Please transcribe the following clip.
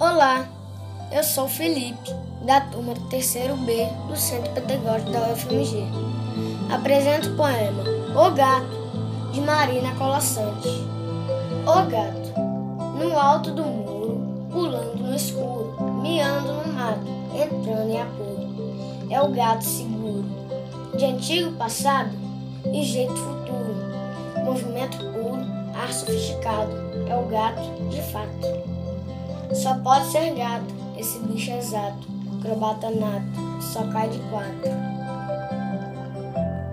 Olá, eu sou Felipe, da turma do terceiro B do Centro Pedagógico da UFMG. Apresento o poema O Gato, de Marina Colassante. O gato, no alto do muro, pulando no escuro, miando no mato, entrando em apuro. É o gato seguro, de antigo passado e jeito futuro, movimento puro, ar sofisticado. É o gato de fato. Só pode ser gato, esse bicho exato, acrobata nato, só cai de quatro.